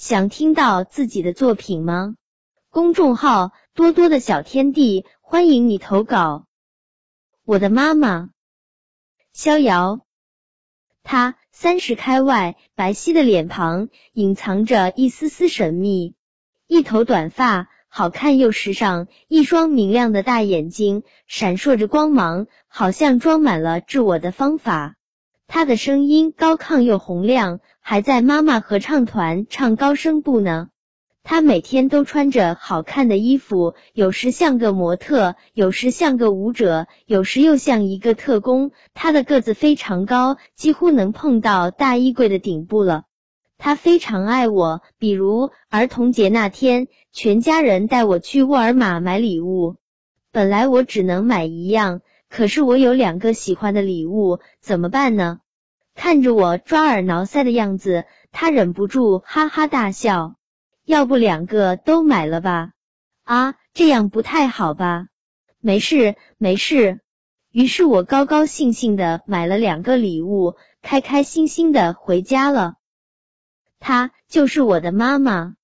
想听到自己的作品吗？公众号多多的小天地，欢迎你投稿。我的妈妈，逍遥，她三十开外，白皙的脸庞隐藏着一丝丝神秘，一头短发，好看又时尚，一双明亮的大眼睛闪烁着光芒，好像装满了治我的方法。她的声音高亢又洪亮，还在妈妈合唱团唱高声部呢。她每天都穿着好看的衣服，有时像个模特，有时像个舞者，有时又像一个特工。她的个子非常高，几乎能碰到大衣柜的顶部了。她非常爱我，比如儿童节那天，全家人带我去沃尔玛买礼物。本来我只能买一样，可是我有两个喜欢的礼物，怎么办呢？看着我抓耳挠腮的样子，他忍不住哈哈大笑。要不两个都买了吧？啊，这样不太好吧？没事，没事。于是我高高兴兴的买了两个礼物，开开心心的回家了。她就是我的妈妈。